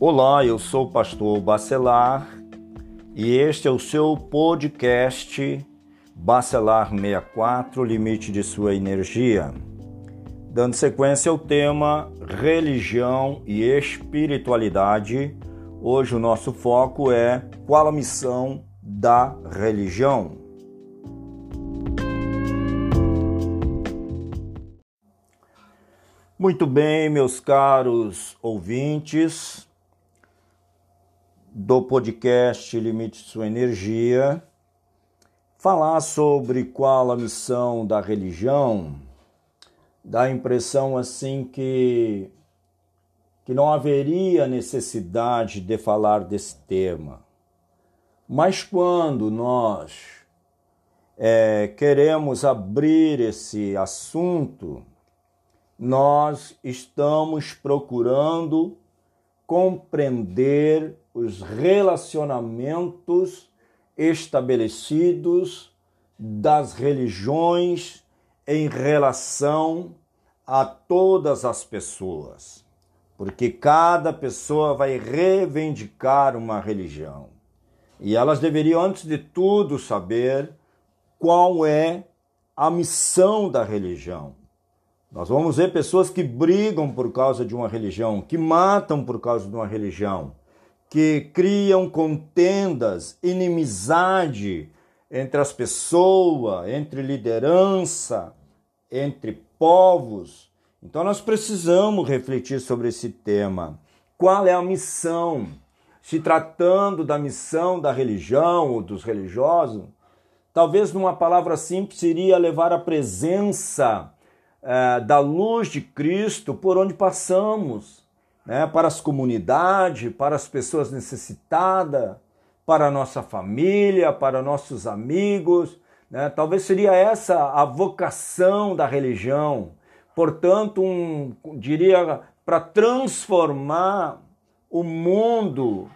Olá, eu sou o pastor Bacelar e este é o seu podcast Bacelar 64 Limite de Sua Energia. Dando sequência ao tema Religião e Espiritualidade, hoje o nosso foco é qual a missão da religião. Muito bem, meus caros ouvintes do podcast Limite Sua Energia, falar sobre qual a missão da religião dá a impressão assim que que não haveria necessidade de falar desse tema. Mas quando nós é, queremos abrir esse assunto, nós estamos procurando compreender os relacionamentos estabelecidos das religiões em relação a todas as pessoas. Porque cada pessoa vai reivindicar uma religião. E elas deveriam, antes de tudo, saber qual é a missão da religião. Nós vamos ver pessoas que brigam por causa de uma religião, que matam por causa de uma religião, que criam contendas, inimizade entre as pessoas, entre liderança, entre povos. Então nós precisamos refletir sobre esse tema. Qual é a missão? Se tratando da missão da religião ou dos religiosos, talvez numa palavra simples seria levar a presença é, da luz de Cristo por onde passamos, né? para as comunidades, para as pessoas necessitadas, para a nossa família, para nossos amigos. Né? Talvez seria essa a vocação da religião. Portanto, um, diria, para transformar o mundo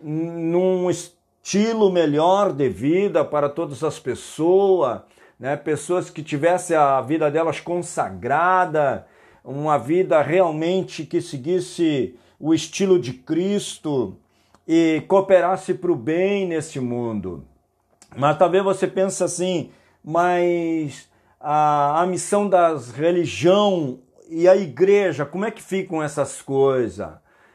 num estilo melhor de vida para todas as pessoas, né? pessoas que tivessem a vida delas consagrada, uma vida realmente que seguisse o estilo de Cristo e cooperasse para o bem nesse mundo. Mas talvez você pense assim, mas a, a missão das religião e a igreja, como é que ficam essas coisas?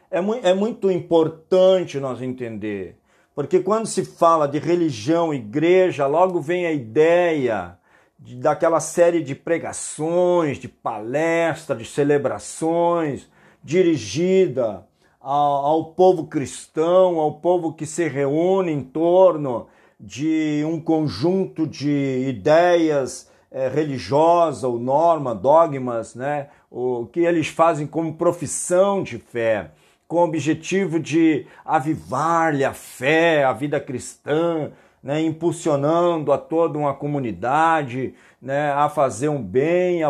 É, mu é muito importante nós entender porque quando se fala de religião, igreja, logo vem a ideia de, daquela série de pregações, de palestras, de celebrações dirigida ao, ao povo cristão, ao povo que se reúne em torno de um conjunto de ideias é, religiosas ou normas, dogmas, né? o que eles fazem como profissão de fé com o objetivo de avivar-lhe a fé, a vida cristã, né, impulsionando a toda uma comunidade né, a fazer um bem, a,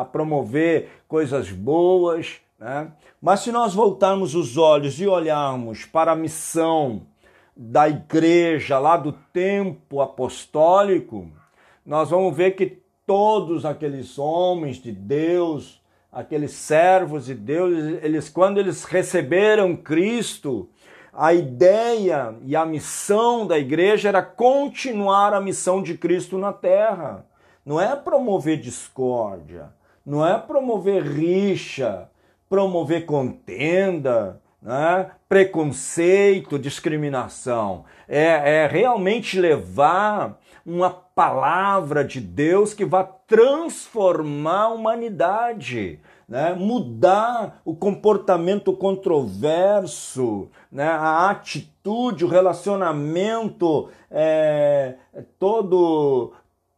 a promover coisas boas. Né? Mas se nós voltarmos os olhos e olharmos para a missão da igreja lá do tempo apostólico, nós vamos ver que todos aqueles homens de Deus, aqueles servos de Deus, eles quando eles receberam Cristo, a ideia e a missão da igreja era continuar a missão de Cristo na terra. Não é promover discórdia, não é promover rixa, promover contenda, né? preconceito, discriminação. É, é realmente levar uma palavra de Deus que vai transformar a humanidade, né? mudar o comportamento controverso, né? a atitude, o relacionamento é, todo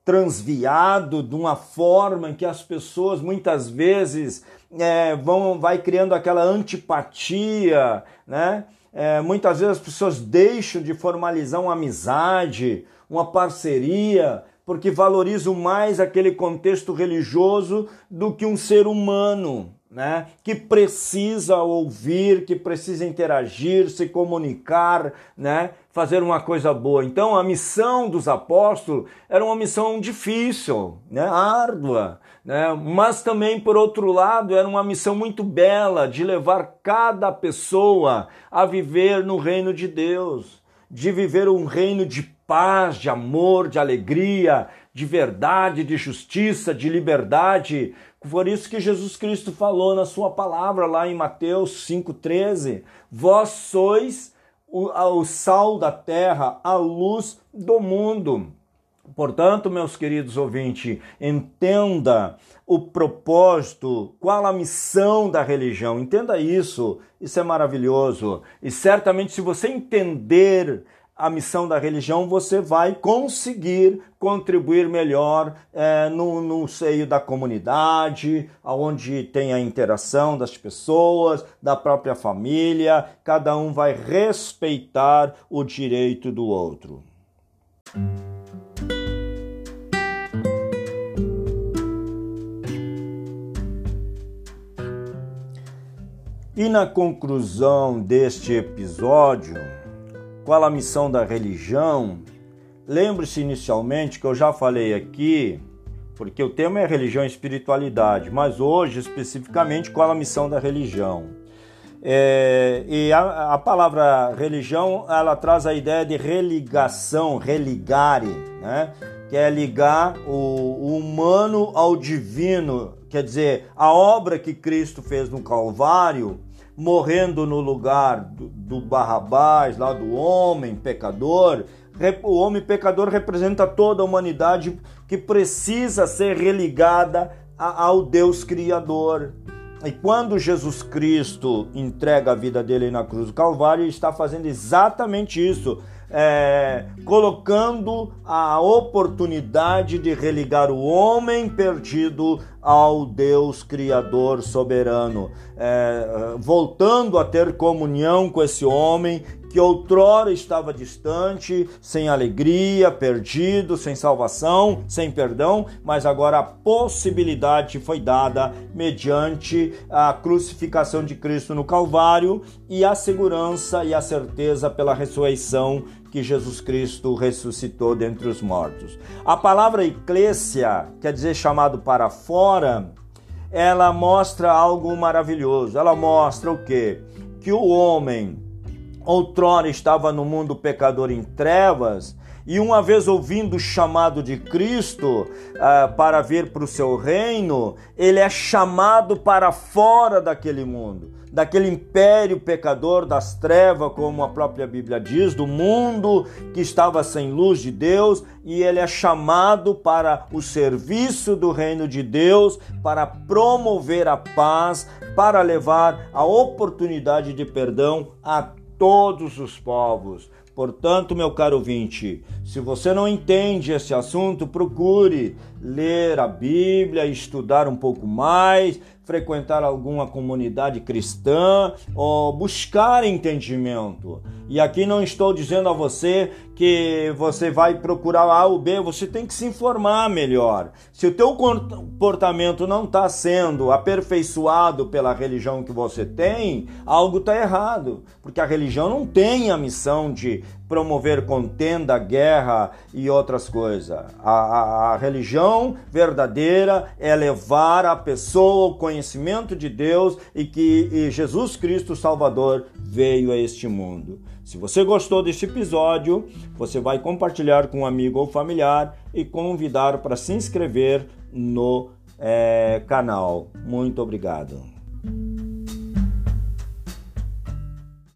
transviado de uma forma em que as pessoas muitas vezes é, vão vai criando aquela antipatia, né? É, muitas vezes as pessoas deixam de formalizar uma amizade, uma parceria, porque valorizam mais aquele contexto religioso do que um ser humano. Né, que precisa ouvir, que precisa interagir, se comunicar, né, fazer uma coisa boa. Então a missão dos apóstolos era uma missão difícil, né, árdua, né, mas também por outro lado era uma missão muito bela de levar cada pessoa a viver no reino de Deus, de viver um reino de paz, de amor, de alegria, de verdade, de justiça, de liberdade, por isso que Jesus Cristo falou na sua palavra lá em Mateus 5,13: Vós sois o, o sal da terra, a luz do mundo. Portanto, meus queridos ouvintes, entenda o propósito, qual a missão da religião. Entenda isso, isso é maravilhoso. E certamente, se você entender a missão da religião, você vai conseguir contribuir melhor é, no, no seio da comunidade, onde tem a interação das pessoas, da própria família, cada um vai respeitar o direito do outro. E na conclusão deste episódio, qual a missão da religião? Lembre-se inicialmente que eu já falei aqui, porque o tema é religião e espiritualidade, mas hoje especificamente qual a missão da religião. É, e a, a, palavra religião ela traz a ideia de religação, religare, né? que é ligar o, o humano ao divino, quer dizer, a obra que Cristo fez no Calvário morrendo no lugar do, do Barrabás, lá do homem pecador. O homem pecador representa toda a humanidade que precisa ser religada ao Deus Criador. E quando Jesus Cristo entrega a vida dele na cruz do Calvário, ele está fazendo exatamente isso é, colocando a oportunidade de religar o homem perdido ao Deus Criador soberano, é, voltando a ter comunhão com esse homem que outrora estava distante, sem alegria, perdido, sem salvação, sem perdão, mas agora a possibilidade foi dada mediante a crucificação de Cristo no Calvário e a segurança e a certeza pela ressurreição que Jesus Cristo ressuscitou dentre os mortos. A palavra eclésia, quer dizer chamado para fora, ela mostra algo maravilhoso. Ela mostra o quê? Que o homem outrora estava no mundo pecador em trevas, e uma vez ouvindo o chamado de Cristo uh, para vir para o seu reino, ele é chamado para fora daquele mundo, daquele império pecador das trevas, como a própria Bíblia diz, do mundo que estava sem luz de Deus, e ele é chamado para o serviço do reino de Deus, para promover a paz, para levar a oportunidade de perdão a todos os povos. Portanto, meu caro ouvinte, se você não entende esse assunto, procure ler a Bíblia, estudar um pouco mais, frequentar alguma comunidade cristã ou buscar entendimento. E aqui não estou dizendo a você que você vai procurar A ou B, você tem que se informar melhor. Se o teu comportamento não está sendo aperfeiçoado pela religião que você tem, algo está errado, porque a religião não tem a missão de promover contenda, guerra e outras coisas. A, a, a religião verdadeira é levar a pessoa ao conhecimento de Deus e que e Jesus Cristo Salvador veio a este mundo. Se você gostou desse episódio, você vai compartilhar com um amigo ou familiar e convidar para se inscrever no é, canal. Muito obrigado.